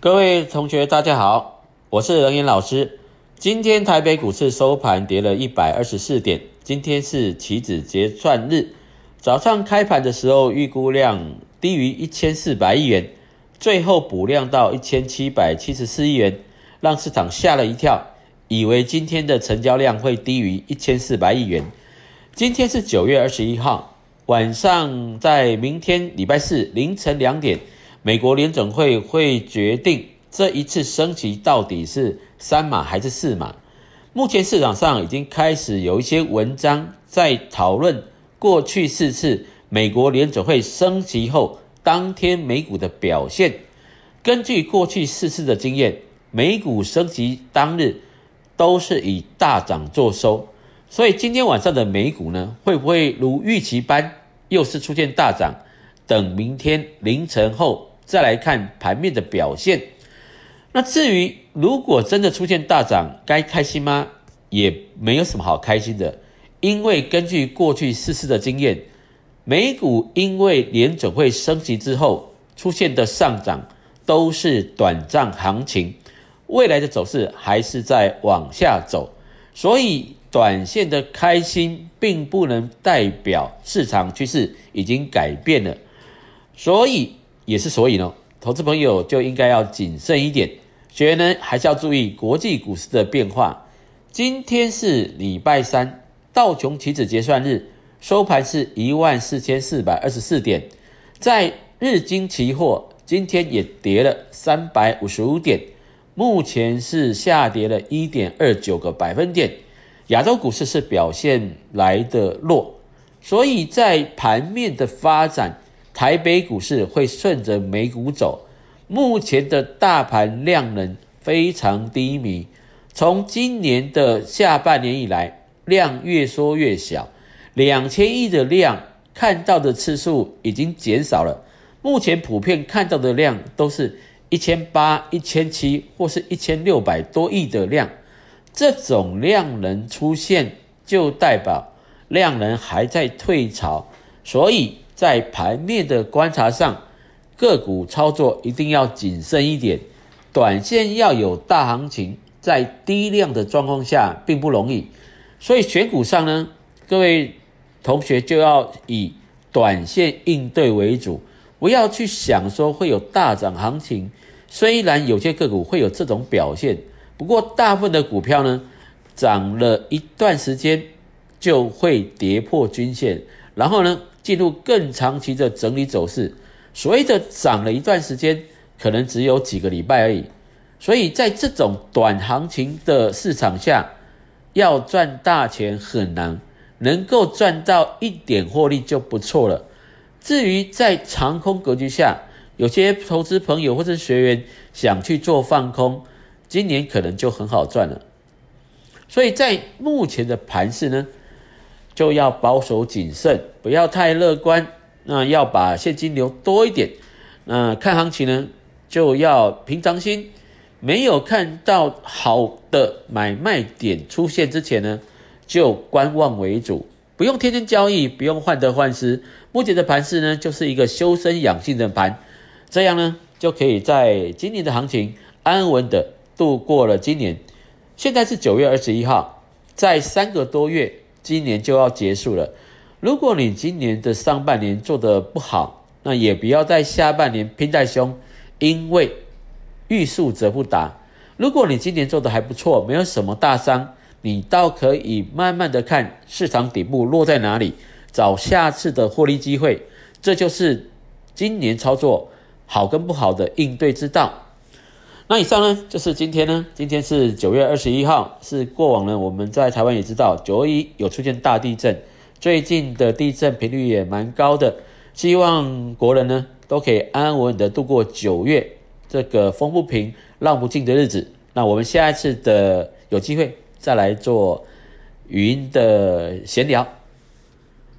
各位同学，大家好，我是任岩老师。今天台北股市收盘跌了一百二十四点。今天是期指结算日，早上开盘的时候预估量低于一千四百亿元，最后补量到一千七百七十四亿元，让市场吓了一跳，以为今天的成交量会低于一千四百亿元。今天是九月二十一号晚上，在明天礼拜四凌晨两点。美国联准会会决定这一次升息到底是三码还是四码。目前市场上已经开始有一些文章在讨论过去四次美国联准会升息后当天美股的表现。根据过去四次的经验，美股升息当日都是以大涨作收。所以今天晚上的美股呢，会不会如预期般又是出现大涨？等明天凌晨后。再来看盘面的表现。那至于如果真的出现大涨，该开心吗？也没有什么好开心的，因为根据过去四次的经验，美股因为联准会升级之后出现的上涨都是短暂行情，未来的走势还是在往下走，所以短线的开心并不能代表市场趋势已经改变了，所以。也是所以呢，投资朋友就应该要谨慎一点，学员呢还是要注意国际股市的变化。今天是礼拜三，道琼期指结算日收盘是一万四千四百二十四点，在日经期货今天也跌了三百五十五点，目前是下跌了一点二九个百分点。亚洲股市是表现来的弱，所以在盘面的发展。台北股市会顺着美股走，目前的大盘量能非常低迷，从今年的下半年以来，量越缩越小，两千亿的量看到的次数已经减少了，目前普遍看到的量都是一千八、一千七或是一千六百多亿的量，这种量能出现就代表量能还在退潮，所以。在盘面的观察上，个股操作一定要谨慎一点，短线要有大行情，在低量的状况下并不容易，所以选股上呢，各位同学就要以短线应对为主，不要去想说会有大涨行情。虽然有些个股会有这种表现，不过大部分的股票呢，涨了一段时间就会跌破均线，然后呢？进入更长期的整理走势，所谓的涨了一段时间，可能只有几个礼拜而已。所以在这种短行情的市场下，要赚大钱很难，能够赚到一点获利就不错了。至于在长空格局下，有些投资朋友或者学员想去做放空，今年可能就很好赚了。所以在目前的盘势呢？就要保守谨慎，不要太乐观。那要把现金流多一点。那看行情呢，就要平常心。没有看到好的买卖点出现之前呢，就观望为主。不用天天交易，不用患得患失。目前的盘势呢，就是一个修身养性的盘。这样呢，就可以在今年的行情安稳的度过了今年。现在是九月二十一号，在三个多月。今年就要结束了，如果你今年的上半年做的不好，那也不要在下半年拼太凶，因为欲速则不达。如果你今年做的还不错，没有什么大伤，你倒可以慢慢的看市场底部落在哪里，找下次的获利机会。这就是今年操作好跟不好的应对之道。那以上呢，就是今天呢，今天是九月二十一号，是过往呢，我们在台湾也知道九二一有出现大地震，最近的地震频率也蛮高的，希望国人呢都可以安安稳稳的度过九月这个风不平浪不静的日子。那我们下一次的有机会再来做语音的闲聊。